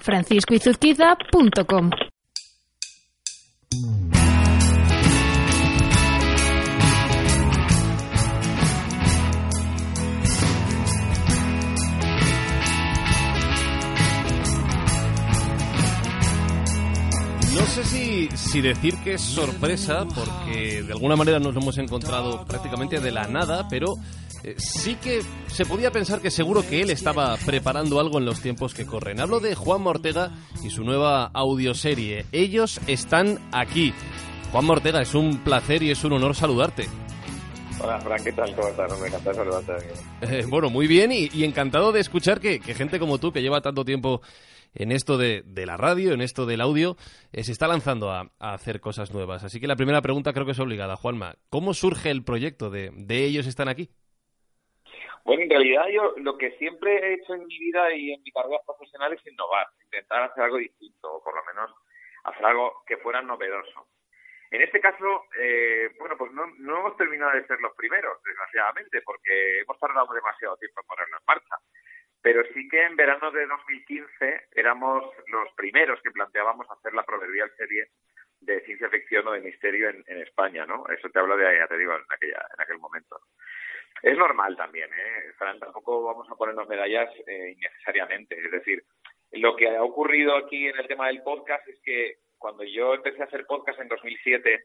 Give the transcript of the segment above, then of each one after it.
franciscoizuzquiza.com No sé si, si decir que es sorpresa, porque de alguna manera nos lo hemos encontrado prácticamente de la nada, pero eh, sí que se podía pensar que seguro que él estaba preparando algo en los tiempos que corren. Hablo de Juan Ortega y su nueva audioserie. Ellos están aquí. Juan Ortega, es un placer y es un honor saludarte. Hola, Fran, ¿qué tal? ¿Cómo estás? Me encanta saludarte. Eh, bueno, muy bien y, y encantado de escuchar que, que gente como tú, que lleva tanto tiempo en esto de, de la radio, en esto del audio, eh, se está lanzando a, a hacer cosas nuevas. Así que la primera pregunta creo que es obligada, Juanma. ¿Cómo surge el proyecto de, de ellos están aquí? Bueno, en realidad yo lo que siempre he hecho en mi vida y en mi carrera profesional es innovar, intentar hacer algo distinto, o por lo menos hacer algo que fuera novedoso. En este caso, eh, bueno, pues no, no hemos terminado de ser los primeros, desgraciadamente, porque hemos tardado demasiado tiempo en ponerlo en marcha. Pero sí que en verano de 2015 éramos los primeros que planteábamos hacer la proverbial serie de ciencia ficción o de misterio en, en España, ¿no? Eso te hablo de, ya te digo, en, aquella, en aquel momento. Es normal también, ¿eh? Fran, tampoco vamos a ponernos medallas eh, innecesariamente. Es decir, lo que ha ocurrido aquí en el tema del podcast es que cuando yo empecé a hacer podcast en 2007,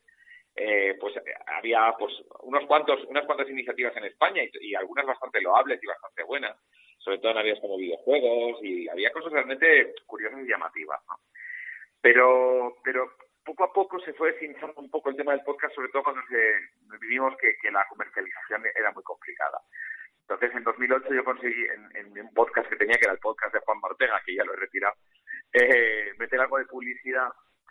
eh, pues había pues unos cuantos, unas cuantas iniciativas en España y, y algunas bastante loables y bastante buenas sobre todo en áreas como videojuegos y había cosas realmente curiosas y llamativas, ¿no? Pero, pero poco a poco se fue deshinchando un poco el tema del podcast, sobre todo cuando se, vivimos que, que la comercialización era muy complicada. Entonces, en 2008 yo conseguí, en, en, un podcast que tenía, que era el podcast de Juan Ortega, que ya lo he retirado, eh, meter algo de publicidad,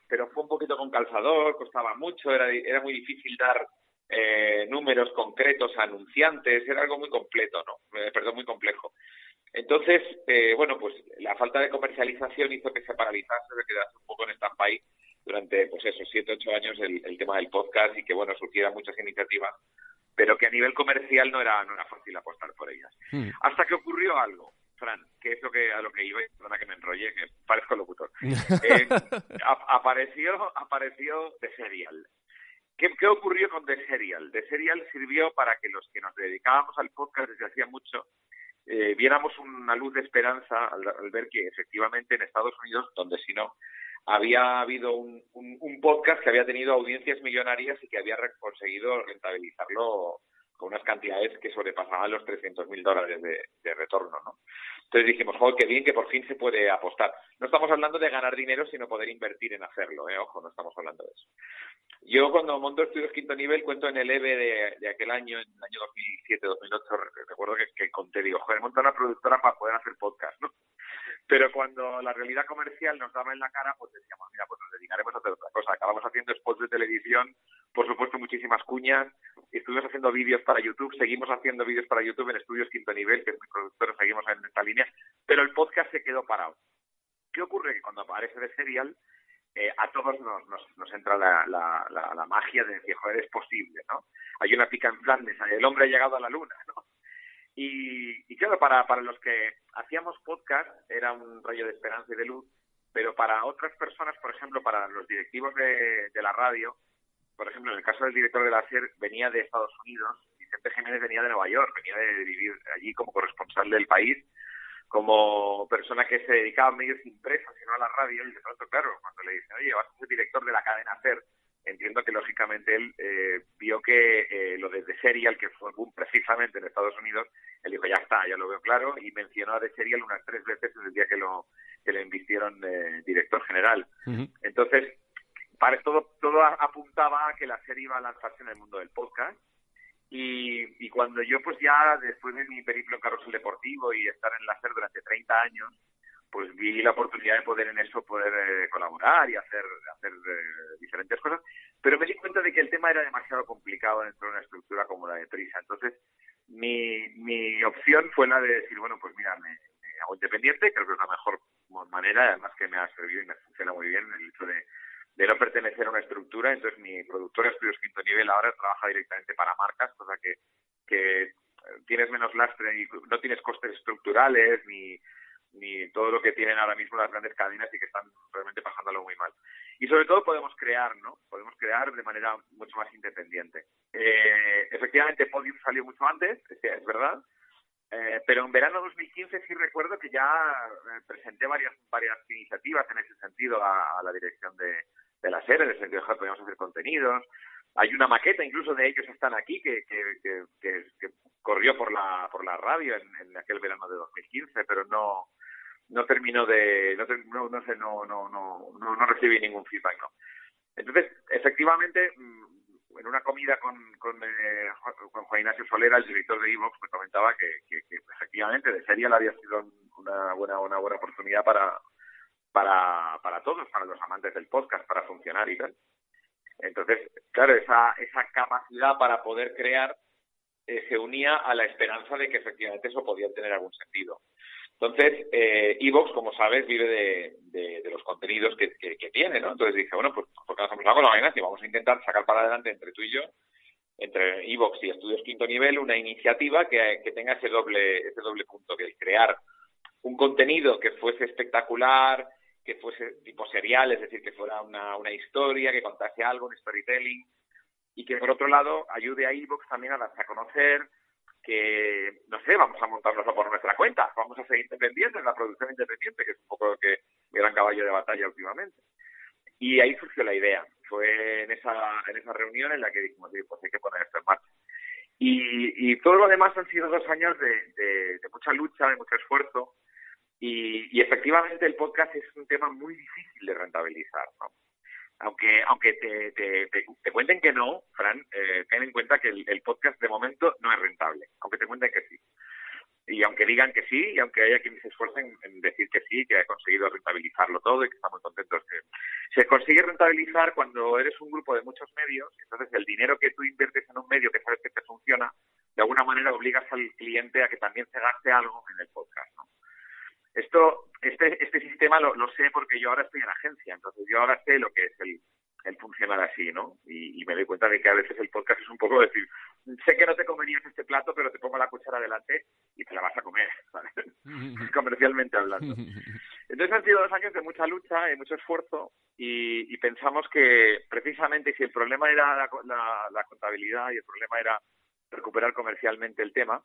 pero fue un poquito con calzador, costaba mucho, era, era muy difícil dar eh, números concretos a anunciantes, era algo muy completo, ¿no? Eh, perdón, muy complejo. Entonces, eh, bueno, pues la falta de comercialización hizo que se paralizase, se quedase un poco en stand-by durante, pues eso, siete, ocho años el, el, tema del podcast y que, bueno, surgieran muchas iniciativas, pero que a nivel comercial no era, no era fácil apostar por ellas. Mm. Hasta que ocurrió algo, Fran, que es lo que, a lo que iba, perdona que me enrolle, que parezco locutor. Eh, a, apareció, apareció The Serial. ¿Qué, ¿Qué ocurrió con The Serial? The Serial sirvió para que los que nos dedicábamos al podcast desde hacía mucho eh, viéramos una luz de esperanza al, al, ver que efectivamente en Estados Unidos, donde si no, había habido un, un, un, podcast que había tenido audiencias millonarias y que había conseguido rentabilizarlo con unas cantidades que sobrepasaban los 300 mil dólares de, de, retorno, ¿no? Entonces dijimos, joder, qué bien que por fin se puede apostar. No estamos hablando de ganar dinero, sino poder invertir en hacerlo, ¿eh? Ojo, no estamos hablando de eso. Yo cuando monto estudios quinto nivel cuento en el EVE de, de aquel año, en el año 2007-2008, recuerdo que, que, conté, digo, joder, monta una productora para poder hacer podcast, ¿no? Pero cuando la realidad comercial nos daba en la cara, pues decíamos, mira, pues nos dedicaremos a hacer otra cosa. Acabamos haciendo spots de televisión, por supuesto muchísimas cuñas, estuvimos haciendo vídeos para YouTube, seguimos haciendo vídeos para YouTube en Estudios Quinto Nivel, que es mi productor, seguimos en esta línea, pero el podcast se quedó parado. ¿Qué ocurre? Que cuando aparece de serial, eh, a todos nos, nos, nos entra la, la, la, la, magia de decir, joder, es posible, ¿no? Hay una pica en Flandes, el hombre ha llegado a la luna, ¿no? Y, y claro, para, para los que hacíamos podcast era un rayo de esperanza y de luz, pero para otras personas, por ejemplo, para los directivos de, de la radio, por ejemplo, en el caso del director de la SER, venía de Estados Unidos, Vicente Jiménez venía de Nueva York, venía de vivir allí como corresponsal del país, como persona que se dedicaba a medios impresos y no a la radio, y de pronto, claro, cuando le dicen, oye, vas a ser director de la cadena SER, entiendo que lógicamente él eh, vio que eh, lo de The Serial, que fue boom precisamente en Estados Unidos, él dijo, ya está, ya lo veo claro, y mencionó a The Serial unas tres veces desde el día que lo, que le invistieron eh, director general. Uh -huh. Entonces, todo, todo apuntaba a que la serie iba a lanzarse en el mundo del podcast, y, y cuando yo pues ya, después de mi periplo en carrusel deportivo y estar en la SER durante 30 años, pues vi la oportunidad de poder en eso poder eh, colaborar y hacer, hacer eh, diferentes cosas, pero me di cuenta de que el tema era demasiado complicado dentro de una estructura como la de Prisa. Entonces, mi, mi opción fue la de decir, bueno, pues mira, me, hago independiente, creo que es la mejor manera, además que me ha servido y me funciona muy bien el hecho de, de no pertenecer a una estructura. Entonces, mi productora estudios quinto nivel ahora trabaja directamente para marcas, cosa que, que tienes menos lastre y no tienes costes estructurales ni ni todo lo que tienen ahora mismo las grandes cadenas y que están realmente pasándolo muy mal. Y sobre todo podemos crear, ¿no? Podemos crear de manera mucho más independiente. Eh, efectivamente, Podium salió mucho antes, es, verdad, eh, pero en verano 2015 sí recuerdo que ya eh, presenté varias varias iniciativas en ese sentido a, la dirección de, de la serie, en el sentido de que podíamos hacer contenidos. Hay una maqueta incluso de ellos están aquí que, que, corrió por la por la radio en, aquel verano de 2015, pero no no terminó de, no, no, sé, no, no, no, no, recibí ningún feedback, ¿no? Entonces, efectivamente, mm, en una comida con, con, eh, con Juan Ignacio Solera, el director de Evox, me comentaba que, efectivamente de serie había sido una buena, una buena oportunidad para, para, para todos, para los amantes del podcast, para funcionar y tal. Entonces, claro, esa, esa capacidad para poder crear eh, se unía a la esperanza de que efectivamente eso podía tener algún sentido. Entonces, eh, Evox, como sabes, vive de, los contenidos que, tiene, ¿no? Entonces dije, bueno, pues ¿por qué no hacemos algo la y vamos a intentar sacar para adelante entre tú y yo, entre Evox y Estudios Quinto Nivel, una iniciativa que, tenga ese doble, ese doble punto, que es crear un contenido que fuese espectacular, que fuese tipo serial, es decir, que fuera una, una historia, que contase algo, un storytelling, y que por otro lado ayude a Evox también a darse a conocer, que, no sé, vamos a montarnos por nuestra cuenta, vamos a ser independientes, en la producción independiente, que es un poco lo que mi gran caballo de batalla últimamente. Y ahí surgió la idea. Fue en esa, en esa reunión en la que dijimos, pues hay que poner esto en marcha. Y, y todo lo demás han sido dos años de, de, mucha lucha, de mucho esfuerzo. Y, y, efectivamente el podcast es un tema muy difícil de rentabilizar. ¿no? Aunque aunque te, te, te, cuenten que no, Fran, eh, ten en cuenta que el, podcast de momento no es rentable, aunque te cuenten que sí. Y aunque digan que sí, y aunque haya quienes se esfuercen en decir que sí, que ha conseguido rentabilizarlo todo y que estamos contentos, se consigue rentabilizar cuando eres un grupo de muchos medios, entonces el dinero que tú inviertes en un medio que sabes que te funciona, de alguna manera obligas al cliente a que también se gaste algo en el podcast. ¿no? Esto, este, este sistema lo, sé porque yo ahora estoy en agencia, entonces yo ahora sé lo que es el, el funcionar así, ¿no? Y, me doy cuenta de que a veces el podcast es un poco decir, sé que no te comerías este plato, pero te pongo la cuchara delante y te la vas a comer, ¿sabes? Comercialmente hablando. Entonces han sido dos años de mucha lucha y mucho esfuerzo y, pensamos que precisamente si el problema era la, la contabilidad y el problema era recuperar comercialmente el tema,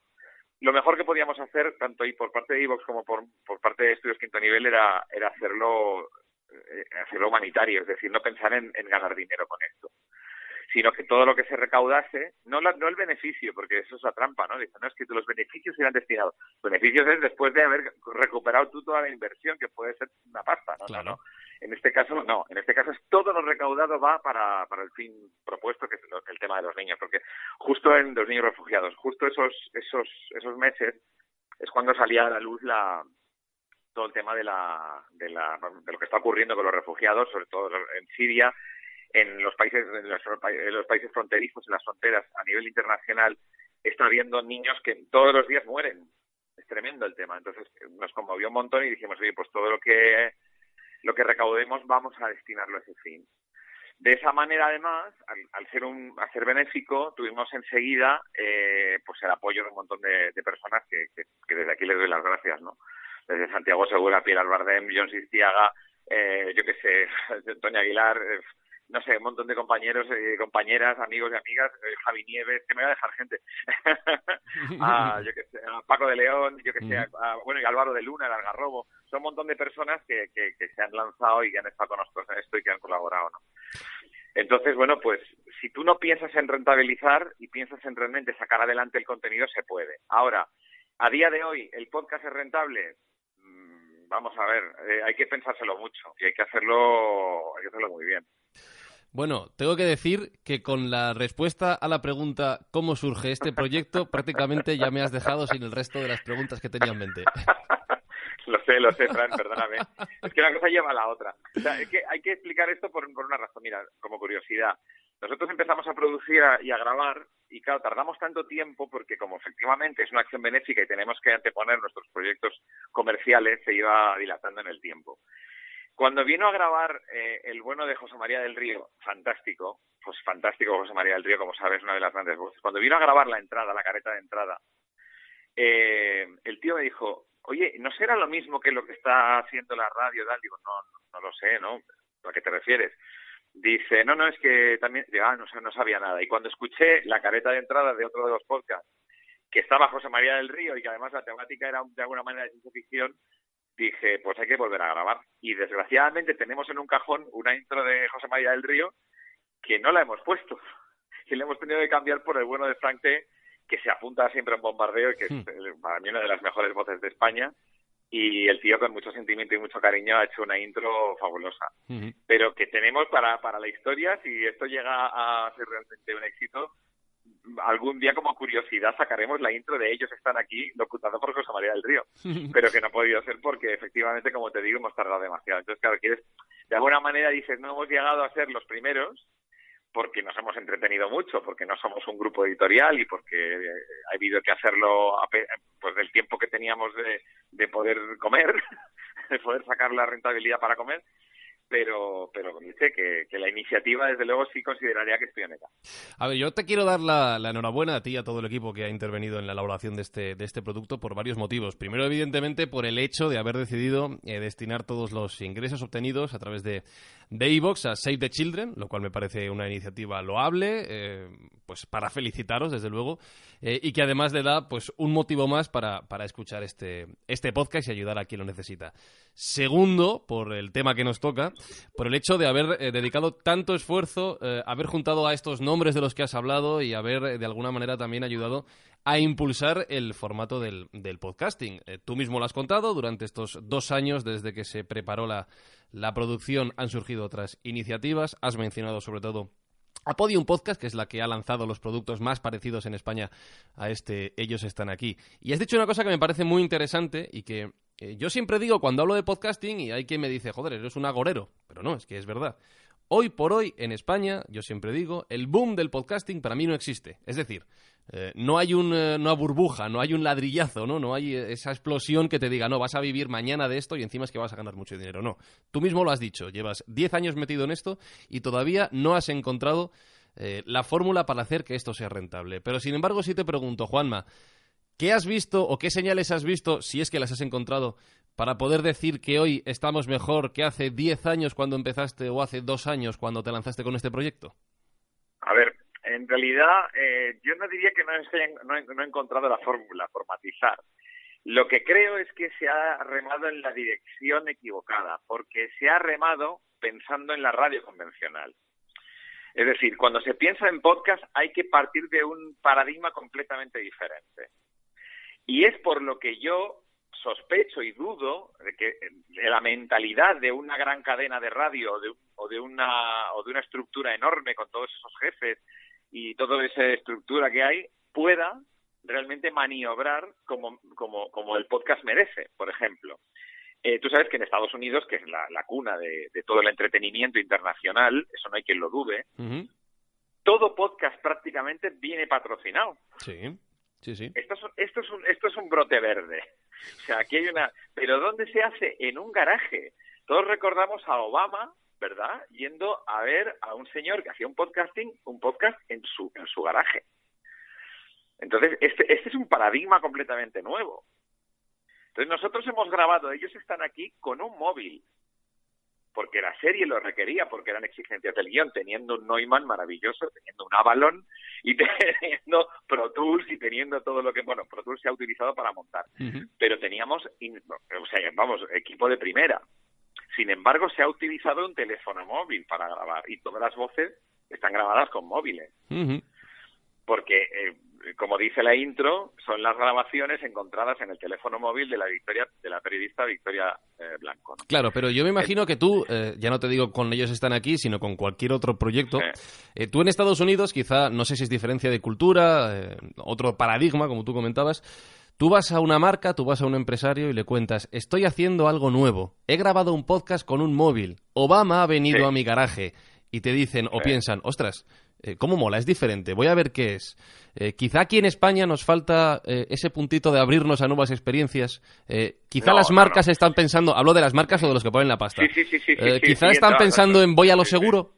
lo mejor que podíamos hacer, tanto ahí por parte de Evox como por, por parte de Estudios Quinto Nivel, era, era hacerlo, eh, hacerlo humanitario, es decir, no pensar en, ganar dinero con esto sino que todo lo que se recaudase, no, no el beneficio, porque eso es la trampa, ¿no? Dicen, no, es que los beneficios irán destinados. Beneficios es después de haber recuperado tú toda la inversión, que puede ser una pasta, ¿no? Claro. ¿no? En este caso, no. En este caso es todo lo recaudado va para, para el fin propuesto, que es el, tema de los niños. Porque justo en los niños refugiados, justo esos, esos, esos meses es cuando salía a la luz la, todo el tema de, la, de, la, de lo que está ocurriendo con los refugiados, sobre todo en Siria, en los países, en los, en los países fronterizos, en las fronteras, a nivel internacional, está habiendo niños que todos los días mueren. Es tremendo el tema. Entonces nos conmovió un montón y dijimos, oye, pues todo lo que lo que recaudemos vamos a destinarlo a ese fin. De esa manera, además, al, ser un, al ser benéfico, tuvimos enseguida eh, pues el apoyo de un montón de, personas que, que, desde aquí les doy las gracias, ¿no? Desde Santiago Segura, Pilar Bardem, John Sistiaga, eh, yo qué sé, Antonio Aguilar, eh, no sé, un montón de compañeros, y compañeras, amigos y amigas, Javi Nieves, que me voy a dejar gente, a, yo que sé, a Paco de León, yo que sé, bueno, y Álvaro de Luna, el Algarrobo, son un montón de personas que, que, se han lanzado y que han estado con nosotros en esto y que han colaborado, ¿no? Entonces, bueno, pues si tú no piensas en rentabilizar y piensas en realmente sacar adelante el contenido, se puede. Ahora, a día de hoy, ¿el podcast es rentable? Vamos a ver, eh, hay que pensárselo mucho y hay que hacerlo, hay que hacerlo muy bien. Bueno, tengo que decir que con la respuesta a la pregunta ¿cómo surge este proyecto? prácticamente ya me has dejado sin el resto de las preguntas que tenía en mente. Lo sé, lo sé, Fran, perdóname. Es que una cosa lleva a la otra. O sea, es que hay que explicar esto por, por una razón. Mira, como curiosidad. Nosotros empezamos a producir y a grabar y claro, tardamos tanto tiempo porque como efectivamente es una acción benéfica y tenemos que anteponer nuestros proyectos comerciales, se iba dilatando en el tiempo. Cuando vino a grabar eh, el bueno de José María del Río, fantástico, pues fantástico José María del Río, como sabes, una de las grandes voces. Cuando vino a grabar la entrada, la careta de entrada, eh, el tío me dijo, oye, ¿no será lo mismo que lo que está haciendo la radio? Tal? Digo, no, no, lo sé, ¿no? ¿A qué te refieres? Dice, no, no, es que también, ah, no, no sabía nada. Y cuando escuché la careta de entrada de otro de los podcasts, que estaba José María del Río y que además la temática era de alguna manera de ciencia ficción, dije, pues hay que volver a grabar. Y desgraciadamente tenemos en un cajón una intro de José María del Río que no la hemos puesto. Y le hemos tenido que cambiar por el bueno de Frank T, que se apunta siempre en bombardeo y que es hmm. para mí una de las mejores voces de España. Y el tío con mucho sentimiento y mucho cariño ha hecho una intro fabulosa. Pero que tenemos para, para la historia, si esto llega a ser realmente un éxito, algún día como curiosidad sacaremos la intro de ellos están aquí locutando por José María del Río, pero que no ha podido ser porque efectivamente, como te digo, hemos tardado demasiado. Entonces, claro, quieres, de alguna manera dices, no hemos llegado a ser los primeros porque nos hemos entretenido mucho, porque no somos un grupo editorial y porque eh, ha habido que hacerlo pues del tiempo que teníamos de, de poder comer, de poder sacar la rentabilidad para comer, pero, pero dice que, que, la iniciativa, desde luego, sí consideraría que en ella. A ver, yo te quiero dar la, enhorabuena a ti y a todo el equipo que ha intervenido en la elaboración de este, de este producto por varios motivos. Primero, evidentemente, por el hecho de haber decidido eh, destinar todos los ingresos obtenidos a través de, iVox a Save the Children, lo cual me parece una iniciativa loable, eh, pues para felicitaros, desde luego, eh, y que además le da pues un motivo más para, para escuchar este, este podcast y ayudar a quien lo necesita. Segundo, por el tema que nos toca, por el hecho de haber eh, dedicado tanto esfuerzo, haber juntado a estos nombres de los que has hablado y haber de alguna manera también ayudado a impulsar el formato del, del podcasting. tú mismo lo has contado, durante estos dos años desde que se preparó la la producción han surgido otras iniciativas. Has mencionado sobre todo a Podium Podcast, que es la que ha lanzado los productos más parecidos en España a este Ellos están aquí. Y has dicho una cosa que me parece muy interesante y que eh, yo siempre digo cuando hablo de podcasting y hay quien me dice, joder, eres un agorero. Pero no, es que es verdad. Hoy por hoy, en España, yo siempre digo, el boom del podcasting para mí no existe. Es decir, eh, no hay un, eh, una burbuja, no hay un ladrillazo, ¿no? No hay esa explosión que te diga, no, vas a vivir mañana de esto y encima es que vas a ganar mucho dinero. No. Tú mismo lo has dicho, llevas 10 años metido en esto y todavía no has encontrado eh, la fórmula para hacer que esto sea rentable. Pero sin embargo, si te pregunto, Juanma, ¿qué has visto o qué señales has visto, si es que las has encontrado, para poder decir que hoy estamos mejor que hace 10 años cuando empezaste o hace dos años cuando te lanzaste con este proyecto? A ver, en realidad eh, yo no diría que no, he, encontrado la fórmula por matizar. Lo que creo es que se ha remado en la dirección equivocada, porque se ha remado pensando en la radio convencional. Es decir, cuando se piensa en podcast hay que partir de un paradigma completamente diferente. Y es por lo que yo sospecho y dudo de que la mentalidad de una gran cadena de radio o de, o de, una, o de una estructura enorme con todos esos jefes y toda esa estructura que hay pueda realmente maniobrar como, como, como el podcast merece, por ejemplo. Eh, tú sabes que en Estados Unidos, que es la, cuna de, todo el entretenimiento internacional, eso no hay quien lo dude, todo podcast prácticamente viene patrocinado. Sí. Sí, sí. Esto es, un, esto es un brote verde. O sea, aquí hay una... Pero ¿dónde se hace? En un garaje. Todos recordamos a Obama, ¿verdad? Yendo a ver a un señor que hacía un podcasting, un podcast en su, en su garaje. Entonces, este, este es un paradigma completamente nuevo. Entonces, nosotros hemos grabado, ellos están aquí con un móvil porque la serie lo requería, porque eran exigencias del guion, teniendo un Neumann maravilloso, teniendo un Avalon y teniendo Pro Tools y teniendo todo lo que, bueno, Pro Tools se ha utilizado para montar, pero teníamos, o sea, vamos, equipo de primera. Sin embargo, se ha utilizado un teléfono móvil para grabar y todas las voces están grabadas con móviles. Porque eh, como dice la intro, son las grabaciones encontradas en el teléfono móvil de la Victoria, de la periodista Victoria eh, Blanco. Claro, pero yo me imagino que tú, eh, ya no te digo con ellos están aquí, sino con cualquier otro proyecto. Eh, tú en Estados Unidos, quizá, no sé si es diferencia de cultura, otro paradigma, como tú comentabas, Tú vas a una marca, tú vas a un empresario y le cuentas, estoy haciendo algo nuevo, he grabado un podcast con un móvil, Obama ha venido a mi garaje y te dicen o piensan, ostras, eh, ¿cómo mola? Es diferente, voy a ver qué es. Eh, quizá aquí en España nos falta eh, ese puntito de abrirnos a nuevas experiencias. quizá las marcas están pensando, hablo de las marcas o de los que ponen la pasta. Sí, sí, sí, quizá están pensando en voy a lo seguro.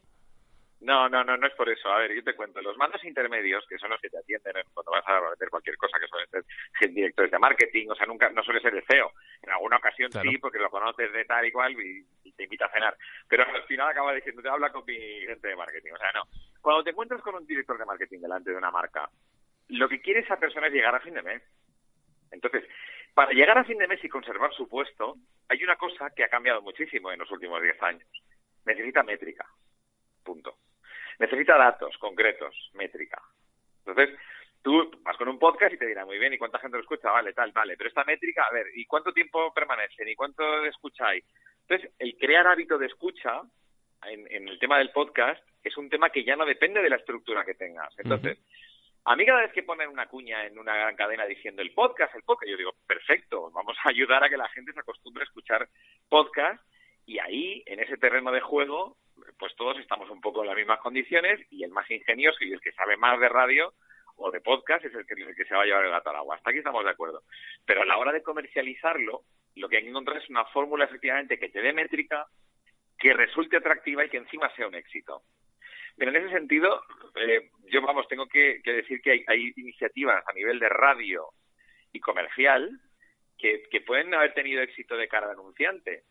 No, no, no, no es por eso. A ver, yo te cuento. Los mandos intermedios, que son los que te atienden cuando vas a vender cualquier cosa, que suelen ser directores de marketing, o sea, nunca, no suele ser el CEO. En alguna ocasión sí, porque lo conoces de tal y cual y, te invita a cenar. Pero al final acaba diciendo, te habla con mi gente de marketing. O sea, no. Cuando te encuentras con un director de marketing delante de una marca, lo que quiere esa persona es llegar a fin de mes. Entonces, para llegar a fin de mes y conservar su puesto, hay una cosa que ha cambiado muchísimo en los últimos 10 años. Necesita métrica. Punto necesita datos concretos, métrica. Entonces, tú vas con un podcast y te dirá muy bien, ¿y cuánta gente lo escucha? Vale, tal, vale. Pero esta métrica, a ver, ¿y cuánto tiempo permanecen? ¿Y cuánto escucháis? Entonces, el crear hábito de escucha en, el tema del podcast es un tema que ya no depende de la estructura que tengas. Entonces, a mí cada vez que ponen una cuña en una gran cadena diciendo el podcast, el podcast, yo digo, perfecto, vamos a ayudar a que la gente se acostumbre a escuchar podcast y ahí, en ese terreno de juego, pues todos estamos un poco en las mismas condiciones y el más ingenioso y el que sabe más de radio o de podcast es el que, se va a llevar el gato al agua. Hasta aquí estamos de acuerdo. Pero a la hora de comercializarlo, lo que hay que encontrar es una fórmula efectivamente que te dé métrica, que resulte atractiva y que encima sea un éxito. Pero en ese sentido, eh, yo vamos, tengo que, decir que hay, iniciativas a nivel de radio y comercial que, pueden haber tenido éxito de cara al anunciante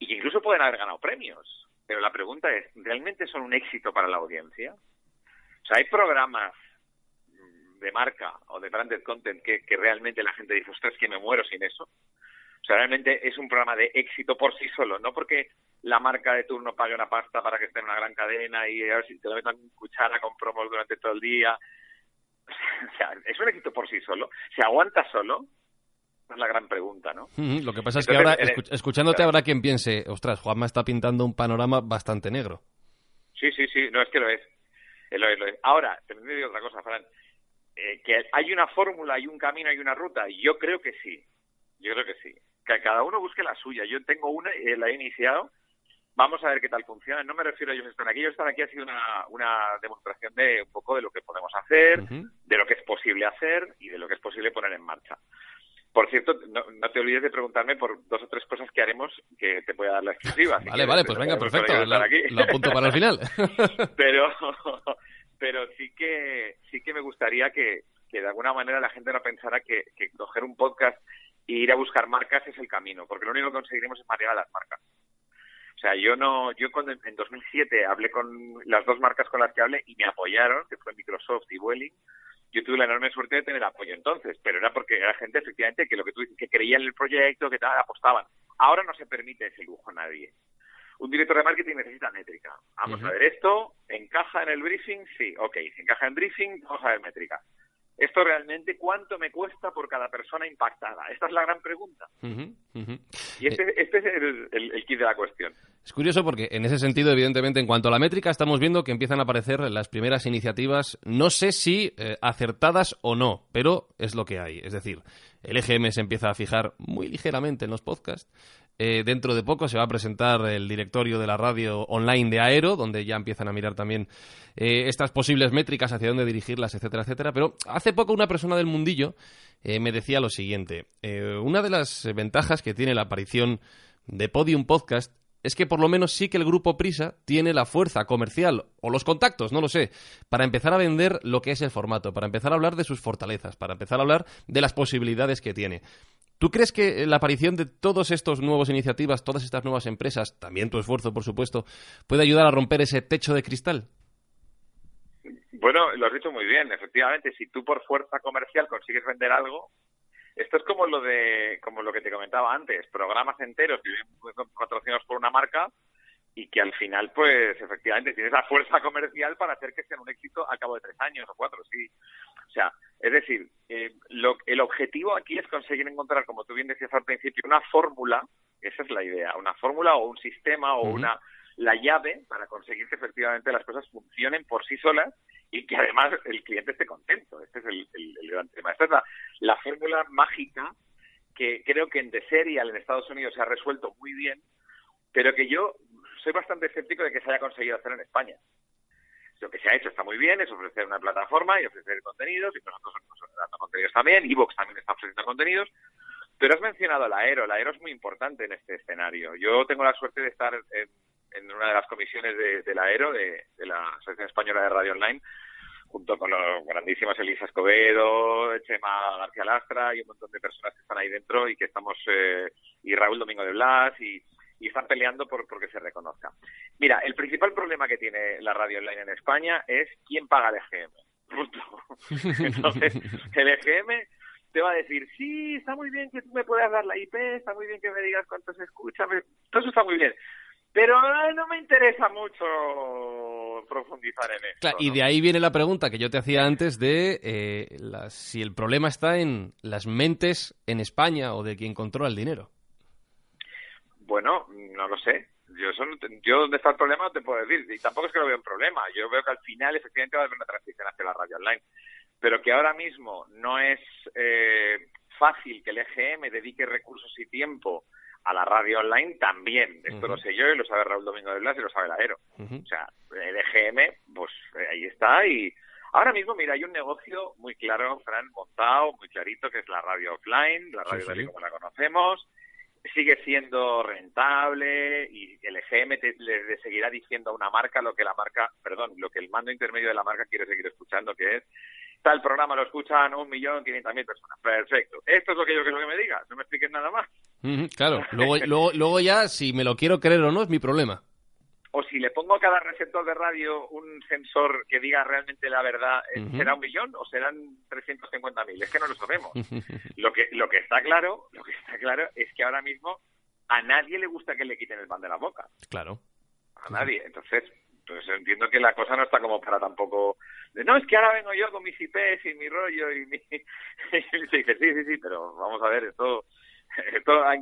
y que incluso pueden haber ganado premios. Pero la pregunta es, ¿realmente son un éxito para la audiencia? O sea, hay programas de marca o de branded content que, realmente la gente dice, ostras, que me muero sin eso. O sea, realmente es un programa de éxito por sí solo, no porque la marca de turno pague una pasta para que esté en una gran cadena y a ver si te lo metan cuchara con promos durante todo el día. O sea, es un éxito por sí solo. Se aguanta solo es la gran pregunta, ¿no? Lo que pasa es que ahora, escuchándote, habrá quien piense, ostras, Juanma está pintando un panorama bastante negro. Sí, sí, sí, no, es que lo es. Lo es, lo es. Ahora, te digo otra cosa, Fran. Eh, que hay una fórmula, hay un camino, hay una ruta. Yo creo que sí. Yo creo que sí. Que cada uno busque la suya. Yo tengo una, y la he iniciado. Vamos a ver qué tal funciona. No me refiero a ellos están aquí. Ellos están aquí ha sido una, una demostración de un poco de lo que podemos hacer, de lo que es posible hacer y de lo que es posible poner en marcha. Por cierto, no, te olvides de preguntarme por dos o tres cosas que haremos que te voy a dar la exclusiva. vale, vale, pues venga, perfecto. lo apunto para el final. pero, pero sí que sí que me gustaría que, de alguna manera la gente no pensara que, coger un podcast e ir a buscar marcas es el camino, porque lo único que conseguiremos es marear a las marcas. O sea, yo no, yo cuando en 2007 hablé con las dos marcas con las que hablé y me apoyaron, que fue Microsoft y Vueling, yo tuve la enorme suerte de tener apoyo entonces, pero era porque era gente efectivamente que lo que tú dices, que creía en el proyecto, que tal, apostaban. Ahora no se permite ese lujo a nadie. Un director de marketing necesita métrica. Vamos a ver esto, ¿encaja en el briefing? Sí, ok. Si encaja en briefing, vamos a ver métrica esto realmente cuánto me cuesta por cada persona impactada. Esta es la gran pregunta. Y este, eh, este es el, el, kit de la cuestión. Es curioso porque en ese sentido, evidentemente, en cuanto a la métrica, estamos viendo que empiezan a aparecer las primeras iniciativas, no sé si eh, acertadas o no, pero es lo que hay. Es decir, el EGM se empieza a fijar muy ligeramente en los podcasts. Eh, dentro de poco se va a presentar el directorio de la radio online de Aero, donde ya empiezan a mirar también eh, estas posibles métricas, hacia dónde dirigirlas, etcétera, etcétera. Pero hace poco una persona del mundillo eh, me decía lo siguiente. una de las ventajas que tiene la aparición de Podium Podcast es que por lo menos sí que el grupo Prisa tiene la fuerza comercial o los contactos, no lo sé, para empezar a vender lo que es el formato, para empezar a hablar de sus fortalezas, para empezar a hablar de las posibilidades que tiene. ¿Tú crees que la aparición de todas estas nuevas iniciativas, todas estas nuevas empresas, también tu esfuerzo, por supuesto, puede ayudar a romper ese techo de cristal? Bueno, lo has dicho muy bien. Efectivamente, si tú por fuerza comercial consigues vender algo, esto es como lo de, como lo que te comentaba antes, programas enteros que vienen patrocinados por una marca y que al final, pues, efectivamente, tienes la fuerza comercial para hacer que sean un éxito al cabo de tres años o cuatro, sí. O sea, es decir, eh, el objetivo aquí es conseguir encontrar, como tú bien decías al principio, una fórmula, esa es la idea, una fórmula o un sistema o una la llave para conseguir que efectivamente las cosas funcionen por sí solas y que además el cliente esté contento. Este es el, gran tema. Esta es la, la fórmula mágica que creo que en The Serial en Estados Unidos se ha resuelto muy bien, pero que yo soy bastante escéptico de que se haya conseguido hacer en España. Lo que se ha hecho está muy bien, es ofrecer una plataforma y ofrecer contenidos, y nosotros estamos dando contenidos también, Evox también está ofreciendo contenidos, pero has mencionado el aero, el aero es muy importante en este escenario. Yo tengo la suerte de estar en, una de las comisiones de, del aero, de, la Asociación Española de Radio Online, junto con los grandísimos Elisa Escobedo, Chema García Lastra y un montón de personas que están ahí dentro y que estamos, eh, y Raúl Domingo de Blas y, y están peleando por porque se reconozca. Mira, el principal problema que tiene la radio online en España es quién paga el EGM. Entonces, el EGM te va a decir, sí, está muy bien que tú me puedas dar la IP, está muy bien que me digas cuánto se escucha, todo eso está muy bien. Pero no me interesa mucho profundizar en esto. y de ahí viene la pregunta que yo te hacía antes de eh, si el problema está en las mentes en España o de quien controla el dinero. Bueno, no lo sé. Yo, yo dónde está el problema no te puedo decir. Y tampoco es que lo vea un problema. Yo veo que al final efectivamente va a haber una transición hacia la radio online. Pero que ahora mismo no es eh, fácil que el EGM dedique recursos y tiempo a la radio online también. Esto lo sé yo y lo sabe Raúl Domingo de Blas y lo sabe el Aero. O sea, el EGM, pues eh, ahí está y ahora mismo, mira, hay un negocio muy claro, Fran, montado, muy clarito, que es la radio offline, la radio sí, como la conocemos, sigue siendo rentable y el EGM le seguirá diciendo a una marca lo que la marca, perdón, lo que el mando intermedio de la marca quiere seguir escuchando, que es tal programa lo escuchan un millón quinientas mil personas. Perfecto. Esto es lo que yo quiero que me digas. No me expliques nada más. claro. Luego, luego, luego ya, si me lo quiero creer o no, es mi problema o si le pongo a cada receptor de radio un sensor que diga realmente la verdad, eh, ¿será un millón o serán 350.000? Es que no lo sabemos. lo que lo que está claro, lo que está claro es que ahora mismo a nadie le gusta que le quiten el pan de la boca. Claro. A nadie. Entonces, pues entiendo que la cosa no está como para tampoco no es que ahora vengo yo con mis IPs y mi rollo y mi y dice sí sí sí pero vamos a ver esto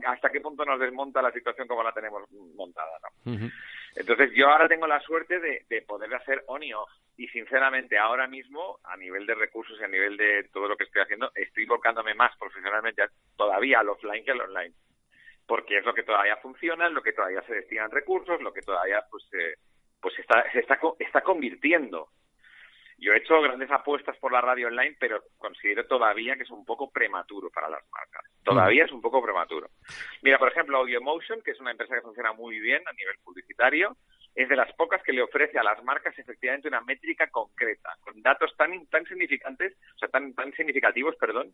hasta qué punto nos desmonta la situación como la tenemos montada, ¿no? Entonces yo ahora tengo la suerte de, de poder hacer on y off. Y sinceramente ahora mismo, a nivel de recursos y a nivel de todo lo que estoy haciendo, estoy volcándome más profesionalmente todavía al offline que al online. Porque es lo que todavía funciona, lo que todavía se destinan recursos, lo que todavía pues, eh, pues está, se está, está convirtiendo yo he hecho grandes apuestas por la radio online, pero considero todavía que es un poco prematuro para las marcas. Todavía es un poco prematuro. Mira, por ejemplo, AudioMotion, que es una empresa que funciona muy bien a nivel publicitario, es de las pocas que le ofrece a las marcas efectivamente una métrica concreta, con datos tan, tan significantes, o sea, tan, tan significativos, perdón,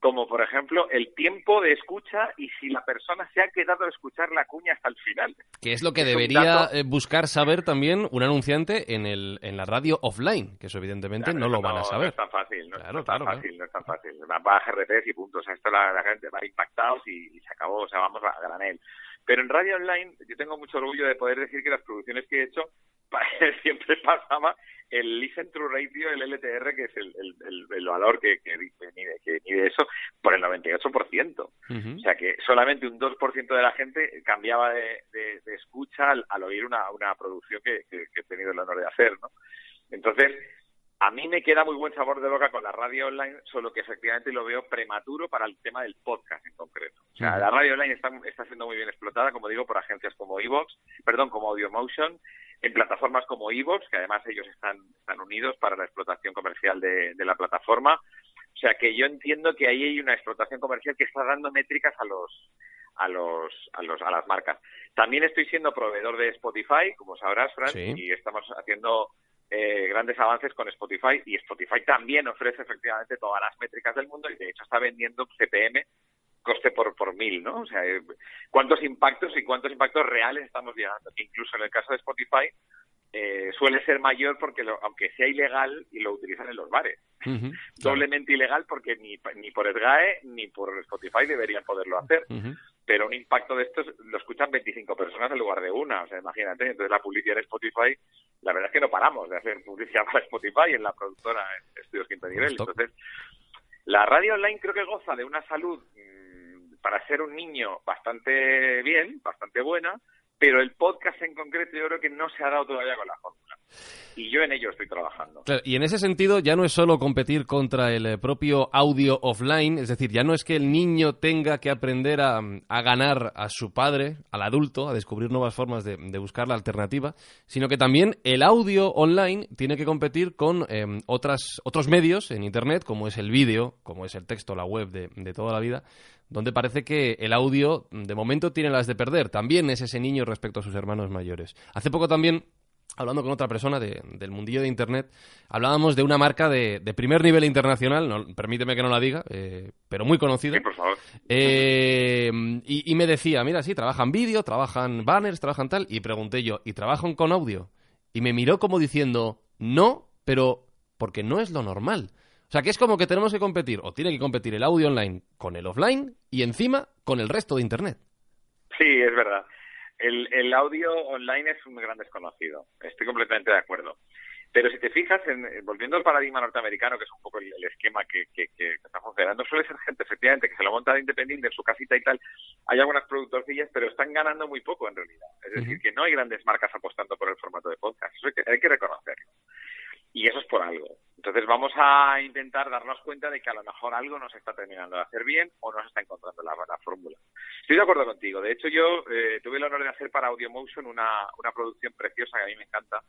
como por ejemplo el tiempo de escucha y si la persona se ha quedado a escuchar la cuña hasta el final. Que es lo que debería eh, buscar saber también un anunciante en, el, en la radio offline, que eso evidentemente no lo van a saber. No es tan fácil, no, es, tan fácil no es tan fácil. Va, a GRPs y punto, o sea, esto la, gente va impactados y, y, se acabó, o sea, vamos a granel. Pero en radio online yo tengo mucho orgullo de poder decir que las producciones que he hecho siempre pasaba el Listen True Radio, el LTR, que es el, el, valor que, que, mide, que mide eso, por el 98%. O sea que solamente un 2% de la gente cambiaba de, escucha al, oír una, una producción que, que, he tenido el honor de hacer, ¿no? Entonces, a mí me queda muy buen sabor de boca con la radio online, solo que efectivamente lo veo prematuro para el tema del podcast en concreto. O sea, la radio online está, está siendo muy bien explotada, como digo, por agencias como Evox, perdón, como AudioMotion, en plataformas como Evox, que además ellos están, están unidos para la explotación comercial de, de la plataforma. O sea, que yo entiendo que ahí hay una explotación comercial que está dando métricas a los a los a los a las marcas. También estoy siendo proveedor de Spotify, como sabrás, Fran, y estamos haciendo eh, grandes avances con Spotify y Spotify también ofrece efectivamente todas las métricas del mundo y de hecho está vendiendo CPM coste por, por mil, ¿no? O sea, eh, cuántos impactos y cuántos impactos reales estamos llegando. incluso en el caso de Spotify eh, suele ser mayor porque aunque sea ilegal y lo utilizan en los bares. Doblemente ilegal porque ni, ni por SGAE ni por Spotify deberían poderlo hacer. Pero un impacto de estos lo escuchan 25 personas en lugar de una. O sea, imagínate. Entonces la publicidad en Spotify la verdad es que no paramos de hacer publicidad para Spotify en la productora en Estudios Quinto Nivel. Entonces, la radio online creo que goza de una salud mm, para ser un niño bastante bien, bastante buena, pero el podcast en concreto yo creo que no se ha dado todavía con la fórmula. Y yo en ello estoy trabajando. y en ese sentido ya no es solo competir contra el eh, propio audio offline, es decir, ya no es que el niño tenga que aprender a, ganar a su padre, al adulto, a descubrir nuevas formas de, buscar la alternativa, sino que también el audio online tiene que competir con em, otras, otros medios en Internet, como es el vídeo, como es el texto, la web de, de toda la vida, donde parece que el audio de momento tiene las de perder. También es ese niño respecto a sus hermanos mayores. Hace poco también hablando con otra persona del mundillo de Internet, hablábamos de una marca de, primer nivel internacional, no, permíteme que no la diga, eh, pero muy conocida. Sí, por favor. Eh, y, me decía, mira, sí, trabajan vídeo, trabajan banners, trabajan tal, y pregunté yo, ¿y trabajan con audio? Y me miró como diciendo, no, pero porque no es lo normal. O sea, que es como que tenemos que competir, o tiene que competir el audio online con el offline y encima con el resto de Internet. Sí, es verdad. El, audio online es un gran desconocido. Estoy completamente de acuerdo. Pero si te fijas, en, volviendo al paradigma norteamericano, que es un poco el, esquema que, está funcionando, suele ser gente, efectivamente, que se lo monta de independiente en su casita y tal. Hay algunas productorcillas, pero están ganando muy poco en realidad. Es decir, que no hay grandes marcas apostando por el formato de podcast. Eso hay que, hay que reconocerlo. Y eso es por algo. Entonces vamos a intentar darnos cuenta de que a lo mejor algo nos está terminando de hacer bien o no se está encontrando la, la fórmula. Estoy de acuerdo contigo. De hecho, yo eh, tuve el honor de hacer para Audiomotion una, una producción preciosa que a mí me encanta,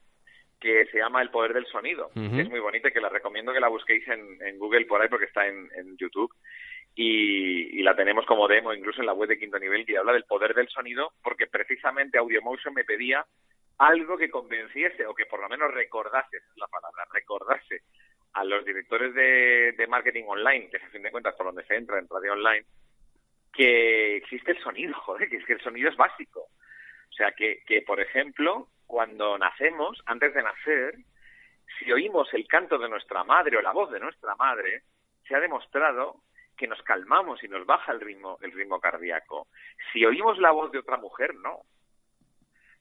que se llama El Poder del Sonido. Es muy bonita y que la recomiendo que la busquéis en, en Google por ahí porque está en, en YouTube. Y, y, la tenemos como demo incluso en la web de Quinto Nivel que habla del poder del sonido porque precisamente Audiomotion me pedía algo que convenciese o que por lo menos recordase, esa es la palabra, recordase a los directores de, marketing online, que es a fin de cuentas por donde se entra en radio online, que existe el sonido, joder, que es que el sonido es básico. O sea, que, que por ejemplo, cuando nacemos, antes de nacer, si oímos el canto de nuestra madre o la voz de nuestra madre, se ha demostrado que nos calmamos y nos baja el ritmo, el ritmo cardíaco. Si oímos la voz de otra mujer, no.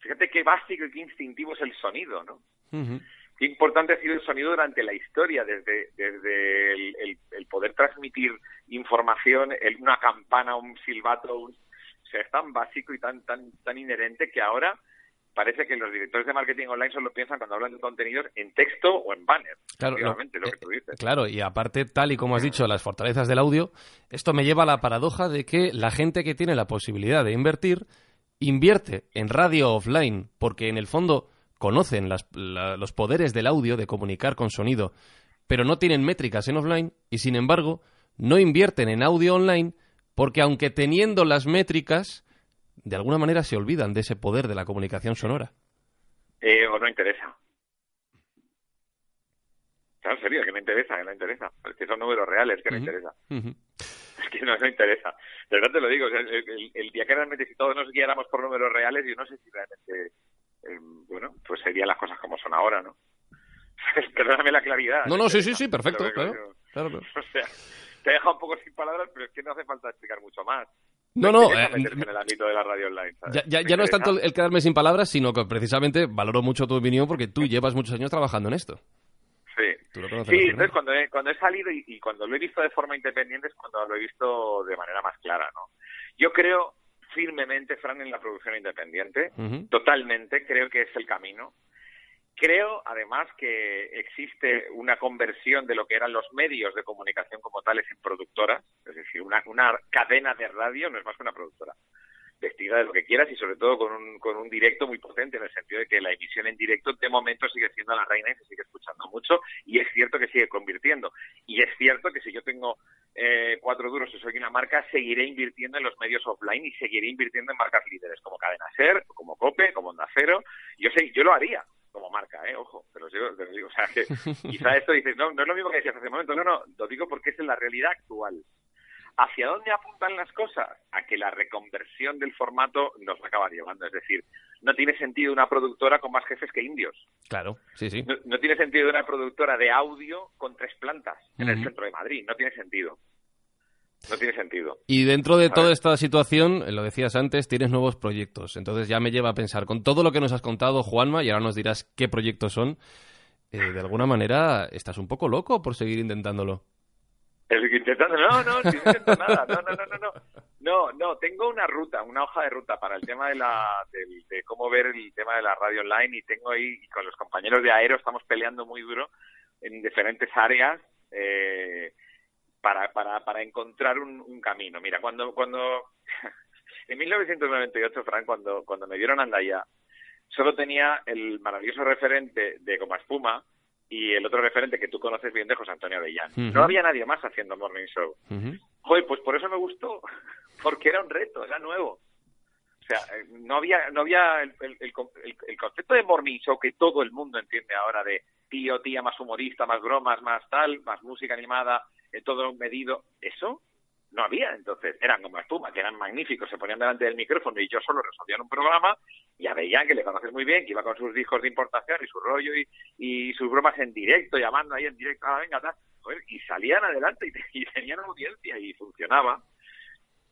Fíjate qué básico y qué instintivo es el sonido, ¿no? Qué importante ha sido el sonido durante la historia, desde, desde el, poder transmitir información, el, una campana, un silbato, o sea, es tan básico y tan, tan, tan inherente que ahora parece que los directores de marketing online solo piensan cuando hablan de contenidos en texto o en banner. Claro, lo, que tú dices. claro, y aparte, tal y como has dicho, las fortalezas del audio, esto me lleva a la paradoja de que la gente que tiene la posibilidad de invertir invierte en radio offline porque en el fondo conocen los poderes del audio de comunicar con sonido, pero no tienen métricas en offline y sin embargo no invierten en audio online porque aunque teniendo las métricas, de alguna manera se olvidan de ese poder de la comunicación sonora. Eh, o no interesa. Claro, serio, que no interesa, que no interesa. Es que son números reales, que no interesa. Es que no, no interesa. De verdad te lo digo, el, día que realmente si todos nos guiáramos por números reales, yo no sé si realmente, eh, bueno, pues serían las cosas como son ahora, ¿no? Perdóname la claridad. No, no, sí, sí, sí, perfecto, claro, claro, O sea, te deja un poco sin palabras, pero es que no hace falta explicar mucho más. No, no, eh, en el ámbito de la radio online. Ya, ya, no es tanto el quedarme sin palabras, sino que precisamente valoro mucho tu opinión porque tú llevas muchos años trabajando en esto. Sí, sí entonces cuando he, cuando he salido y, cuando lo he visto de forma independiente es cuando lo he visto de manera más clara, ¿no? Yo creo firmemente, Fran, en la producción independiente, totalmente, creo que es el camino. Creo, además, que existe una conversión de lo que eran los medios de comunicación como tales en productoras, es decir, una, una cadena de radio no es más que una productora vestida de lo que quieras y sobre todo con un, con un directo muy potente en el sentido de que la emisión en directo de momento sigue siendo la reina y se sigue escuchando mucho y es cierto que sigue convirtiendo y es cierto que si yo tengo eh, cuatro duros y soy una marca seguiré invirtiendo en los medios offline y seguiré invirtiendo en marcas líderes como Cadena Ser, como Cope, como Onda Cero yo sé, yo lo haría como marca, ¿eh? Ojo, pero lo digo, o sea, que quizá esto dices, no, no es lo mismo que decías hace un momento, no, no, lo digo porque es en la realidad actual. ¿Hacia dónde apuntan las cosas? A que la reconversión del formato nos va a acabar llevando. Es decir, no tiene sentido una productora con más jefes que indios. Claro, sí, sí. No, tiene sentido una productora de audio con tres plantas en el centro de Madrid. No tiene sentido. No tiene sentido. Y dentro de toda esta situación, lo decías antes, tienes nuevos proyectos. Entonces ya me lleva a pensar, con todo lo que nos has contado, Juanma, y ahora nos dirás qué proyectos son, eh, de alguna manera estás un poco loco por seguir intentándolo. No, no, no intento nada, no, no, no, no, no. No, no, tengo una ruta, una hoja de ruta para el tema de la de, cómo ver el tema de la radio online y tengo ahí y con los compañeros de Aero estamos peleando muy duro en diferentes áreas eh, para, para, para encontrar un, un camino. Mira, cuando cuando en 1998, Frank, cuando cuando me dieron Andaya, solo tenía el maravilloso referente de Goma Espuma, y el otro referente que tú conoces bien de José Antonio Avellán. No había nadie más haciendo Morning Show. Joder, pues por eso me gustó, porque era un reto, era nuevo. O sea, eh, no había, no había el, el, concepto de Morning Show que todo el mundo entiende ahora de tío, tía, más humorista, más bromas, más tal, más música animada, eh, todo medido. Eso no había. Entonces, eran como espuma, que eran magníficos, se ponían delante del micrófono y yo solo resolvía un programa y a veían que le conoces muy bien, que iba con sus discos de importación y su rollo y, sus bromas en directo, llamando ahí en directo, ah, venga, tal, y salían adelante y, tenían audiencia y funcionaba.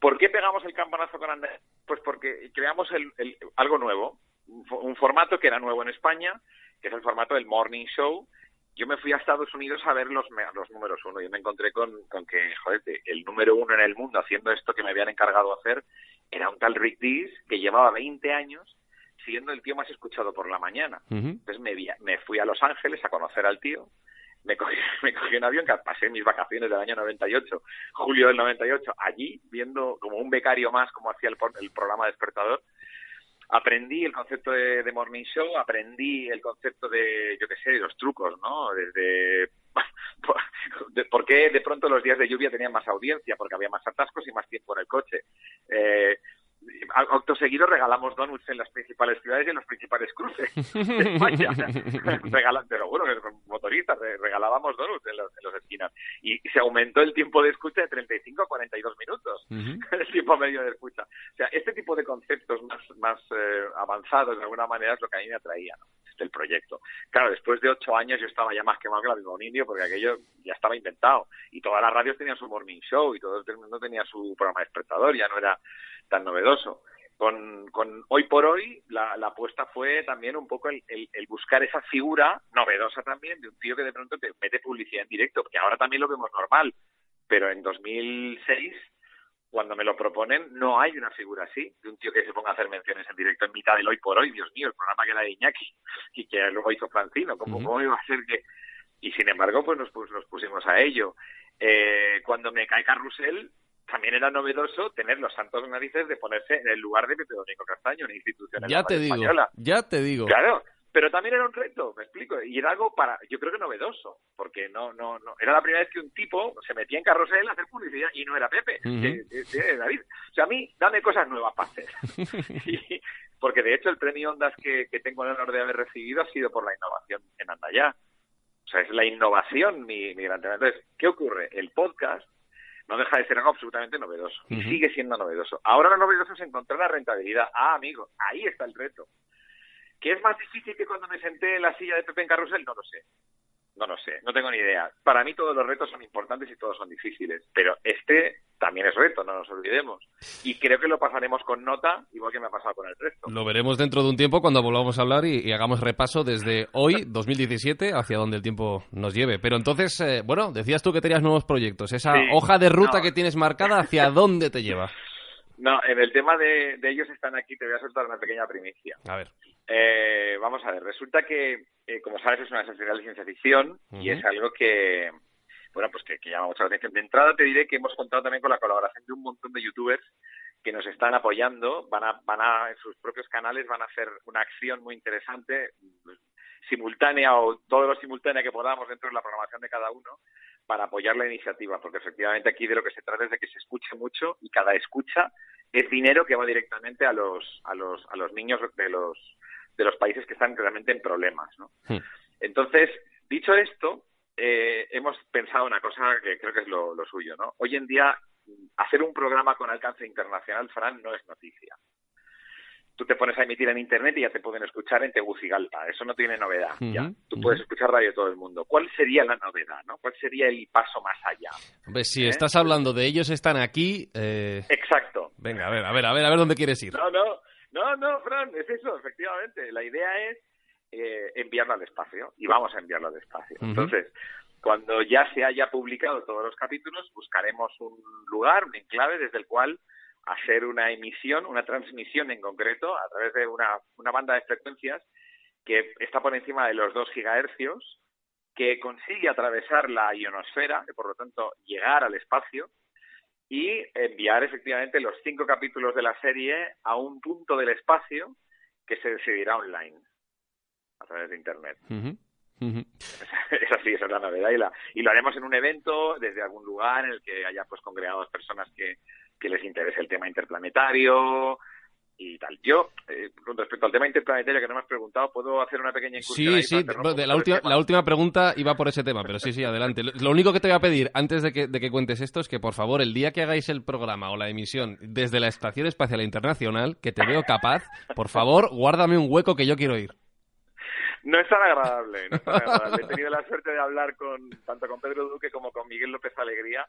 ¿Por qué pegamos el campanazo con Andrés? Pues porque creamos el, algo nuevo, un formato que era nuevo en España, que es el formato del Morning Show, yo me fui a Estados Unidos a ver los, los números uno. Y me encontré con, que, joder, el número uno en el mundo haciendo esto que me habían encargado hacer era un tal Rick Dees que llevaba 20 años siendo el tío más escuchado por la mañana. Entonces me, me fui a Los Ángeles a conocer al tío, me cogí, me cogí un avión que pasé mis vacaciones del año 98, julio del 98, allí viendo como un becario más como hacía el, el programa Despertador aprendí el concepto de, Morning Show, aprendí el concepto de, yo qué sé, de los trucos, ¿no? Desde por qué de pronto los días de lluvia tenían más audiencia, porque había más atascos y más tiempo en el coche. Eh, acto seguido regalamos donuts en las principales ciudades y en los principales cruces de España. Lo juro, motoristas, regalábamos donuts en, los, en las esquinas. Y se aumentó el tiempo de escucha de 35 a 42 minutos, el tiempo medio de escucha. O sea, este tipo de conceptos más, más eh, avanzados, de alguna manera, es lo que a mí me atraía del proyecto. Claro, después de ocho años yo estaba ya más quemado que la de un indio porque aquello ya estaba inventado. Y todas las radios tenían su morning show y todo el mundo tenía su programa de despertador, ya no era tan novedoso. Con, con hoy por hoy la, apuesta fue también un poco el, el, buscar esa figura novedosa también de un tío que de pronto te mete publicidad en directo, que ahora también lo vemos normal, pero en 2006 cuando me lo proponen, no hay una figura así, de un tío que se ponga a hacer menciones en directo en mitad del hoy por hoy, Dios mío, el programa que era de Iñaki y que luego hizo Francino, ¿cómo, ¿cómo iba a ser que...? Y sin embargo, pues nos, nos pusimos a ello. Eh, cuando me cae Carrusel, también era novedoso tener los santos narices de ponerse en el lugar de Pepe Domingo Castaño, una institución ya te digo, Ya te digo. Claro, pero también era un reto, me explico, y era algo para, yo creo que novedoso, porque no, no, no, era la primera vez que un tipo se metía en carrusel a hacer publicidad y no era Pepe, David. O sea, a mí, dame cosas nuevas para hacer. porque de hecho el premio Ondas que, tengo el honor de haber recibido ha sido por la innovación en Andaya. O sea, es la innovación mi, mi gran tema. Entonces, ¿qué ocurre? El podcast no deja de ser algo absolutamente novedoso y sigue siendo novedoso. Ahora lo novedoso es encontrar la rentabilidad. Ah, amigo, ahí está el reto. ¿Qué es más difícil que cuando me senté en la silla de Pepe en Carrusel? No lo sé. No lo sé, no tengo ni idea. Para mí todos los retos son importantes y todos son difíciles, pero este también es reto, no nos olvidemos. Y creo que lo pasaremos con nota, igual que me ha pasado con el resto. Lo veremos dentro de un tiempo cuando volvamos a hablar y, hagamos repaso desde hoy, 2017, hacia donde el tiempo nos lleve. Pero entonces, eh, bueno, decías tú que tenías nuevos proyectos. Esa hoja de ruta que tienes marcada, ¿hacia dónde te lleva? No, en el tema de, ellos están aquí, te voy a soltar una pequeña primicia. A ver. Eh, vamos a ver, resulta que, eh, como sabes, es una sociedad de ciencia ficción y es algo que, bueno, pues que, llama mucha atención. De entrada te diré que hemos contado también con la colaboración de un montón de youtubers que nos están apoyando, van a, van a, en sus propios canales van a hacer una acción muy interesante, simultánea o todo lo simultánea que podamos dentro de la programación de cada uno, para apoyar la iniciativa, porque efectivamente aquí de lo que se trata es de que se escuche mucho y cada escucha es dinero que va directamente a los a los a los niños de los de los países que están realmente en problemas, ¿no? Hmm. Entonces, dicho esto, eh, hemos pensado una cosa que creo que es lo, lo suyo, ¿no? Hoy en día hacer un programa con alcance internacional, Fran, no es noticia tú te pones a emitir en internet y ya te pueden escuchar en Tegucigalpa. Eso no tiene novedad. ya. Tú puedes escuchar radio de todo el mundo. ¿Cuál sería la novedad? ¿no? ¿Cuál sería el paso más allá? Hombre, si ¿Eh? estás hablando de ellos, están aquí. Eh... Exacto. Venga, a ver, a ver, a ver, a ver dónde quieres ir. No, no, no, no, Fran, es eso, efectivamente. La idea es eh, enviarlo al espacio y vamos a enviarlo al espacio. Entonces, Cuando ya se haya publicado todos los capítulos, buscaremos un lugar, un enclave desde el cual hacer una emisión, una transmisión en concreto, a través de una, una banda de frecuencias que está por encima de los 2 gigahercios, que consigue atravesar la ionosfera, y por lo tanto llegar al espacio, y enviar efectivamente los cinco capítulos de la serie a un punto del espacio que se decidirá online a través de Internet. Es así, esa es la novedad. Y, la, y lo haremos en un evento desde algún lugar en el que haya pues congregados personas que, que les interese el tema interplanetario, y tal. Yo, eh, respecto al tema interplanetario que no me has preguntado, ¿puedo hacer una pequeña incursión? Sí, sí, la, última, la última pregunta iba por ese tema, pero sí, sí, adelante. Lo único que te voy a pedir antes de que, de que cuentes esto es que, por favor, el día que hagáis el programa o la emisión desde la Estación Espacial Internacional, que te veo capaz, por favor, guárdame un hueco que yo quiero ir. No es tan agradable, no es tan agradable. He tenido la suerte de hablar con tanto con Pedro Duque como con Miguel López Alegría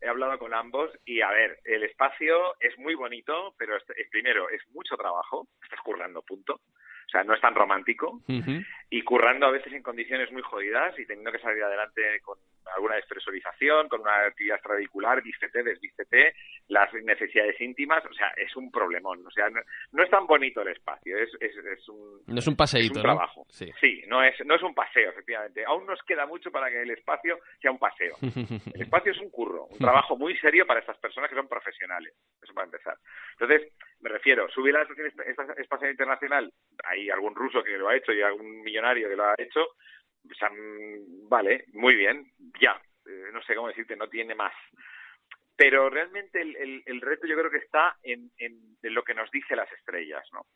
he hablado con ambos y a ver, el espacio es muy bonito, pero es, primero es mucho trabajo, estás currando, punto. O sea, no es tan romántico y currando a veces en condiciones muy jodidas y teniendo que salir adelante con alguna despresurización, con una actividad extradicular, vístete, desvístete, las necesidades íntimas, o sea, es un problemón. O sea, no, es tan bonito el espacio, es, es, es un... No es un paseíto, un trabajo. Sí. no, es, no es un paseo, efectivamente. Aún nos queda mucho para que el espacio sea un paseo. El espacio es un curro, un trabajo muy serio para estas personas que son profesionales. Eso para empezar. Entonces, me refiero, subir a la Estación Espacial Internacional, hay algún ruso que lo ha hecho y algún millonario que lo ha hecho, vale, muy bien, ya, eh, no sé cómo decirte, no tiene más. Pero realmente el, el, reto yo creo que está en, en, lo que nos dice las estrellas, ¿no?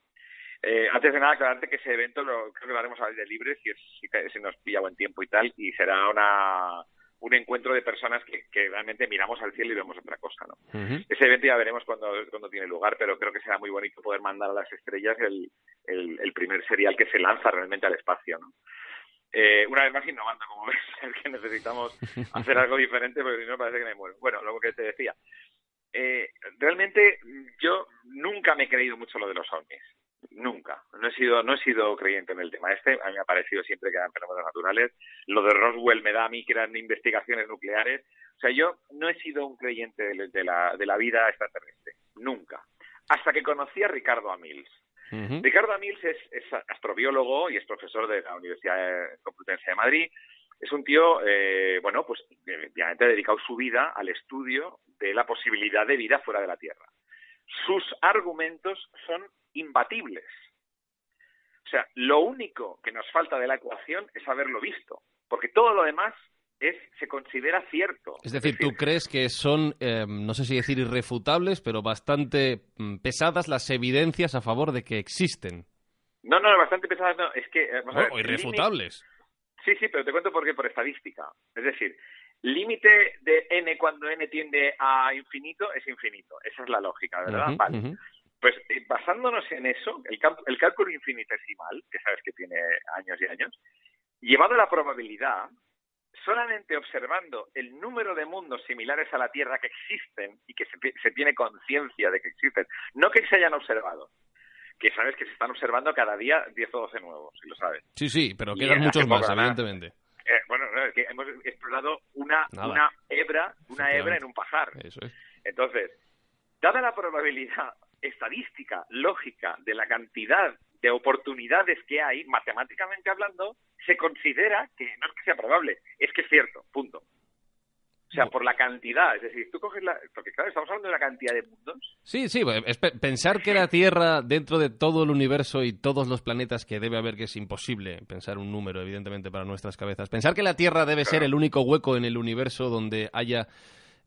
Eh, antes de nada, aclararte que ese evento lo, creo que lo haremos a de libre, si, si, nos pilla buen tiempo y tal, y será una, un encuentro de personas que, que, realmente miramos al cielo y vemos otra cosa, ¿no? Ese evento ya veremos cuando, cuando tiene lugar, pero creo que será muy bonito poder mandar a las estrellas el, el, el primer serial que se lanza realmente al espacio, ¿no? Eh, una vez más innovando, como ves, es que necesitamos hacer algo diferente porque si no parece que me muero. Bueno, lo que te decía. Eh, realmente yo nunca me he creído mucho lo de los ovnis. Nunca. No he sido, no he sido creyente en el tema este. A mí me ha parecido siempre que eran fenómenos naturales. Lo de Roswell me da a mí que eran investigaciones nucleares. O sea, yo no he sido un creyente de, la, de la vida extraterrestre. Nunca. Hasta que conocí a Ricardo Amils. Ricardo Amils es, astrobiólogo y es profesor de la Universidad Complutense de Madrid. Es un tío, eh, bueno, pues obviamente ha dedicado su vida al estudio de la posibilidad de vida fuera de la Tierra. Sus argumentos son imbatibles. O sea, lo único que nos falta de la ecuación es haberlo visto, porque todo lo demás es, se considera cierto. Es decir, ¿tú crees que son, eh, no sé si decir irrefutables, pero bastante mm, pesadas las evidencias a favor de que existen? No, no, bastante pesadas no, es que... Eh, o irrefutables. Sí, sí, pero te cuento por qué, por estadística. Es decir, límite de n cuando n tiende a infinito es infinito. Esa es la lógica, ¿verdad? vale. Pues eh, basándonos en eso, el, el cálculo infinitesimal, que sabes que tiene años y años, llevado a la probabilidad, solamente observando el número de mundos similares a la Tierra que existen y que se, tiene conciencia de que existen, no que se hayan observado, que sabes que se están observando cada día 10 o 12 nuevos, si lo sabes. Sí, sí, pero quedan muchos más, evidentemente. Eh, bueno, es que hemos explorado una, una hebra, una hebra en un pajar. Eso es. Entonces, dada la probabilidad estadística, lógica, de la cantidad de oportunidades que hay, matemáticamente hablando, se considera que no es que sea probable, es que es cierto, punto. O sea, por la cantidad, es decir, tú coges la... Porque claro, estamos hablando de la cantidad de mundos. Sí, sí, es pensar que la Tierra, dentro de todo el universo y todos los planetas que debe haber, que es imposible pensar un número, evidentemente, para nuestras cabezas. Pensar que la Tierra debe ser el único hueco en el universo donde haya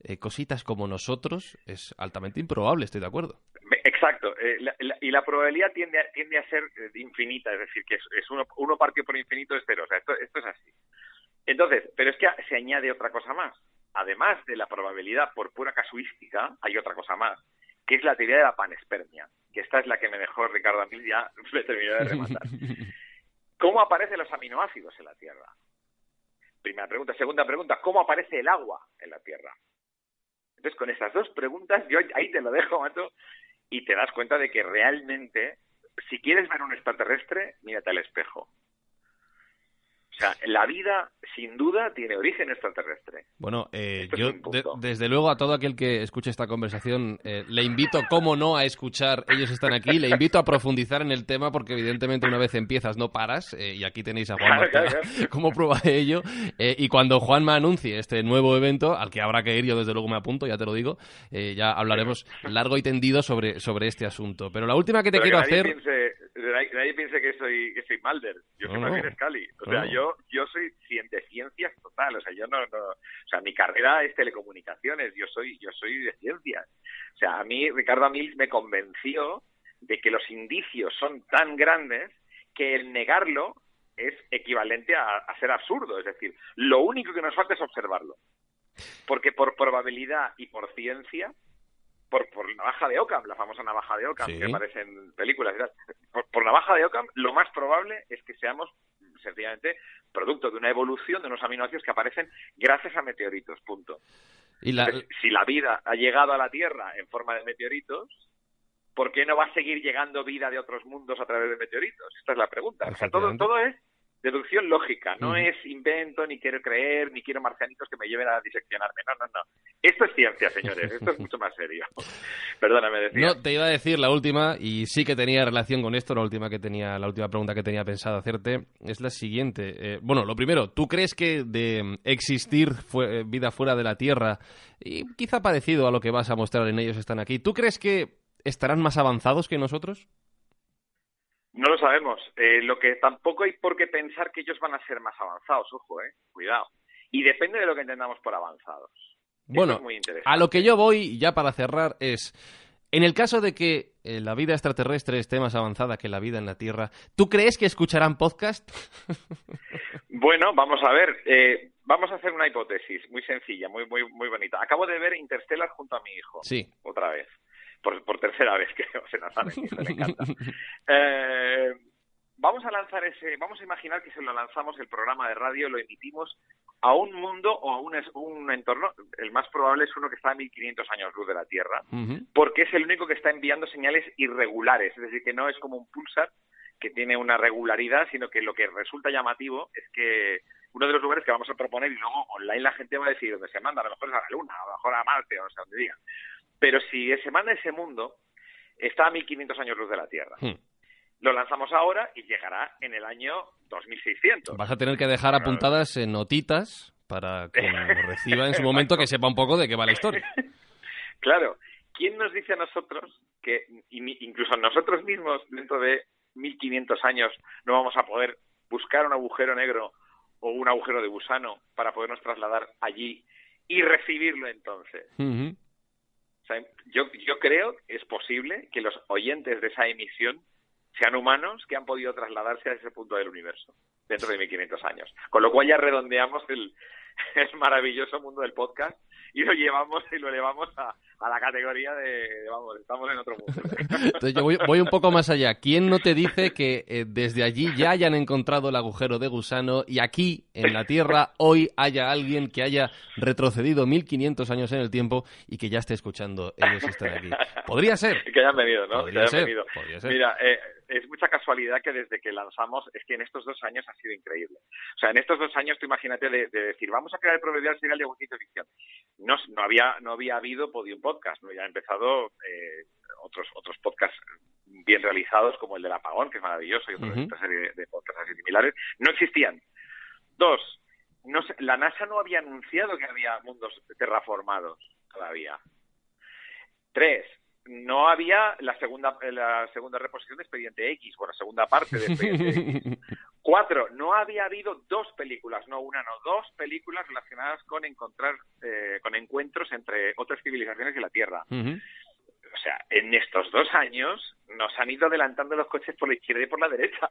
eh, cositas como nosotros es altamente improbable, estoy de acuerdo. Exacto, eh, y la probabilidad tiende a, tiende a ser eh, infinita, es decir, que es, uno, uno partido por infinito es cero, o sea, esto, esto es así. Entonces, pero es que se añade otra cosa más. Además de la probabilidad por pura casuística, hay otra cosa más, que es la teoría de la panespermia, que esta es la que me dejó Ricardo Amil, ya me terminó de rematar. ¿Cómo aparecen los aminoácidos en la Tierra? Primera pregunta. Segunda pregunta, ¿cómo aparece el agua en la Tierra? Entonces, con esas dos preguntas, yo ahí te lo dejo, Mato, y te das cuenta de que realmente, si quieres ver un extraterrestre, mírate al espejo. O sea, la vida, sin duda, tiene origen extraterrestre. Bueno, eh, yo, desde luego, a todo aquel que escuche esta conversación, eh, le invito, como no, a escuchar Ellos están aquí, le invito a profundizar en el tema, porque evidentemente una vez empiezas no paras, eh, y aquí tenéis a Juan como prueba de ello. y cuando Juan me anuncie este nuevo evento, al que habrá que ir, yo desde luego me apunto, ya te lo digo, ya hablaremos largo y tendido sobre, sobre este asunto. Pero la última que te quiero hacer nadie piense que soy, que soy Malder. Yo soy no, Scali. O sea, yo, yo soy de ciencias total. O sea, yo no, no, o sea, mi carrera es telecomunicaciones. Yo soy, yo soy de ciencias. O sea, a mí Ricardo Amils me convenció de que los indicios son tan grandes que el negarlo es equivalente a, a ser absurdo. Es decir, lo único que nos falta es observarlo. Porque por probabilidad y por ciencia por, por navaja de Ockham, la famosa navaja de Ockham, que aparece en películas y tal. Por, por navaja de Ockham, lo más probable es que seamos sencillamente producto de una evolución de unos aminoácidos que aparecen gracias a meteoritos, punto. Y si la vida ha llegado a la Tierra en forma de meteoritos, ¿por qué no va a seguir llegando vida de otros mundos a través de meteoritos? Esta es la pregunta. O sea, todo, todo es deducción lógica, no es invento, ni quiero creer, ni quiero marcianitos que me lleven a diseccionarme. No, no, no. Esto es ciencia, señores, esto es mucho más serio. Perdóname, decía. No, te iba a decir la última, y sí que tenía relación con esto, la última que tenía, la última pregunta que tenía pensado hacerte, es la siguiente. Eh, bueno, lo primero, ¿tú crees que de existir fue, vida fuera de la Tierra, y quizá parecido a lo que vas a mostrar en ellos están aquí, ¿tú crees que estarán más avanzados que nosotros? No lo sabemos. Eh, lo que tampoco hay por qué pensar que ellos van a ser más avanzados, ojo, eh, cuidado. Y depende de lo que entendamos por avanzados. Bueno, a lo que yo voy, ya para cerrar, es, en el caso de que eh, la vida extraterrestre esté más avanzada que la vida en la Tierra, ¿tú crees que escucharán podcast? bueno, vamos a ver. Eh, vamos a hacer una hipótesis muy sencilla, muy, muy, muy bonita. Acabo de ver Interstellar junto a mi hijo. Sí. Otra vez por, tercera vez, que se me encanta. Eh, vamos a lanzar ese, vamos a imaginar que se lo lanzamos el programa de radio, lo emitimos a un mundo o a un, un entorno, el más probable es uno que está a 1500 años luz de la Tierra, porque es el único que está enviando señales irregulares, es decir, que no es como un pulsar que tiene una regularidad, sino que lo que resulta llamativo es que uno de los lugares que vamos a proponer y luego online la gente va a decir dónde se manda, a lo mejor es a la Luna, a lo mejor a Marte, o no sé dónde digan. Pero si se manda ese mundo, está a 1500 años luz de la Tierra. Hmm. Lo lanzamos ahora y llegará en el año 2600. Vas a tener que dejar apuntadas en notitas para que reciba en su momento que sepa un poco de qué va la historia. Claro. ¿Quién nos dice a nosotros que incluso nosotros mismos dentro de 1500 años no vamos a poder buscar un agujero negro o un agujero de gusano para podernos trasladar allí y recibirlo entonces? Yo, yo creo que es posible que los oyentes de esa emisión sean humanos que han podido trasladarse a ese punto del universo dentro de 1500 años. Con lo cual ya redondeamos el, el maravilloso mundo del podcast y lo llevamos y lo elevamos a, a la categoría de, vamos, estamos en otro mundo. Entonces yo voy, un poco más allá. ¿Quién no te dice que eh, desde allí ya hayan encontrado el agujero de gusano y aquí, en la Tierra, hoy haya alguien que haya retrocedido 1500 años en el tiempo y que ya esté escuchando ellos están aquí? Podría ser. Que hayan venido, ¿no? Podría, ser, Mira, eh, es mucha casualidad que desde que lanzamos, es que en estos dos años ha sido increíble. O sea, en estos dos años, tú imagínate de, decir, vamos a crear el proverbial serial de ciencia ficción. No, no, había, no había habido Podium Podcast, ¿no? Han empezado eh, otros, otros podcasts bien realizados, como el del apagón, que es maravilloso, y otra serie de podcasts así similares. No existían. Dos, no la NASA no había anunciado que había mundos terraformados todavía. Tres, no había la segunda la segunda reposición de Expediente X, bueno, la segunda parte de Expediente X. Cuatro, no había habido dos películas, no una, no dos películas relacionadas con encontrar, eh, con encuentros entre otras civilizaciones y la Tierra. O sea, en estos dos años nos han ido adelantando los coches por la izquierda y por la derecha.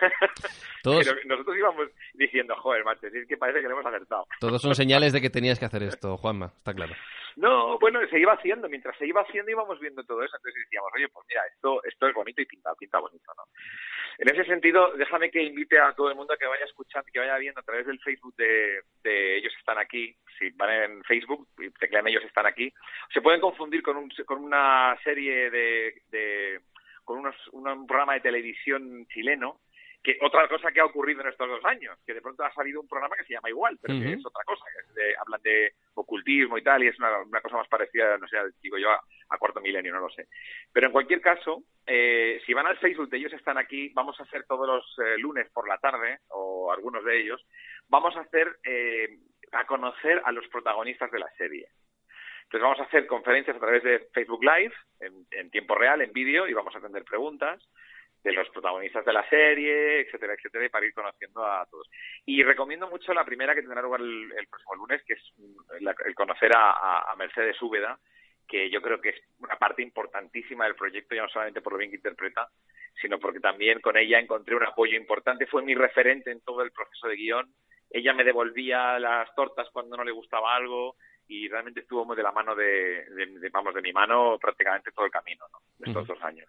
Pero nosotros íbamos diciendo, joder, macho, es que parece que lo hemos acertado. Todos son señales de que tenías que hacer esto, Juanma, está claro. No, bueno, se iba haciendo, mientras se iba haciendo íbamos viendo todo eso, entonces decíamos, oye, pues mira, esto, esto es bonito y pinta, pinta bonito, ¿no? En ese sentido, déjame que invite a todo el mundo a que vaya escuchando, que vaya viendo a través del Facebook de, Ellos Están Aquí, si van en Facebook y teclean Ellos Están Aquí, se pueden confundir con, un, con una serie de, de con unos, un programa de televisión chileno que otra cosa que ha ocurrido en estos dos años, que de pronto ha salido un programa que se llama igual, pero que es otra cosa, que hablan de ocultismo y tal, y es una, cosa más parecida, no sé, digo yo, a, cuarto milenio, no lo sé. Pero en cualquier caso, eh, si van al Facebook de ellos están aquí, vamos a hacer todos los eh, lunes por la tarde, o algunos de ellos, vamos a hacer, eh, a conocer a los protagonistas de la serie. Entonces vamos a hacer conferencias a través de Facebook Live, en, en tiempo real, en vídeo, y vamos a atender preguntas de los protagonistas de la serie, etcétera, etcétera, y para ir conociendo a todos. Y recomiendo mucho la primera que tendrá lugar el, próximo lunes, que es el conocer a, Mercedes Úbeda, que yo creo que es una parte importantísima del proyecto, ya no solamente por lo bien que interpreta, sino porque también con ella encontré un apoyo importante, fue mi referente en todo el proceso de guion, ella me devolvía las tortas cuando no le gustaba algo y realmente estuvo muy de la mano de, vamos, de mi mano prácticamente todo el camino, ¿no? Estos dos años.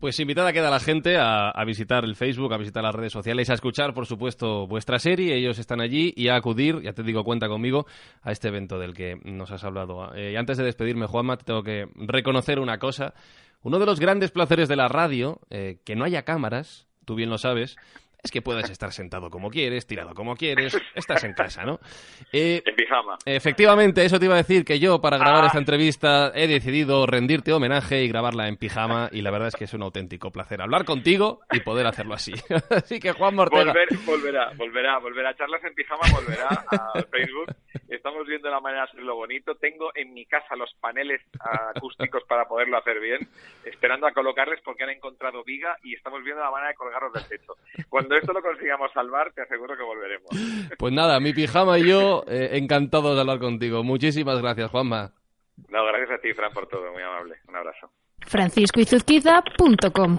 Pues invitada queda la gente a, visitar el Facebook, a visitar las redes sociales, a escuchar, por supuesto, vuestra serie. Ellos están allí y a acudir, ya te digo, cuenta conmigo, a este evento del que nos has hablado. Eh, y antes de despedirme, Juanma, te tengo que reconocer una cosa. Uno de los grandes placeres de la radio, eh, que no haya cámaras, tú bien lo sabes, es que puedes estar sentado como quieres, tirado como quieres, estás en casa, ¿no? Eh, en pijama. Efectivamente, eso te iba a decir que yo para grabar ah. esta entrevista he decidido rendirte homenaje y grabarla en pijama y la verdad es que es un auténtico placer hablar contigo y poder hacerlo así. así que Juan Mortega... volverá, volverá, volverá. Charlas en pijama volverá a Facebook. Estamos viendo la manera de hacerlo bonito. Tengo en mi casa los paneles acústicos para poderlo hacer bien, esperando a colocarles porque han encontrado viga y estamos viendo la manera de colgarlos del techo. Cuando esto lo consigamos salvar, te aseguro que volveremos. Pues nada, mi pijama y yo eh, encantados de hablar contigo. Muchísimas gracias, Juanma. No, gracias a ti, Fran, por todo. Muy amable. Un abrazo. franciscoizuzquiza.com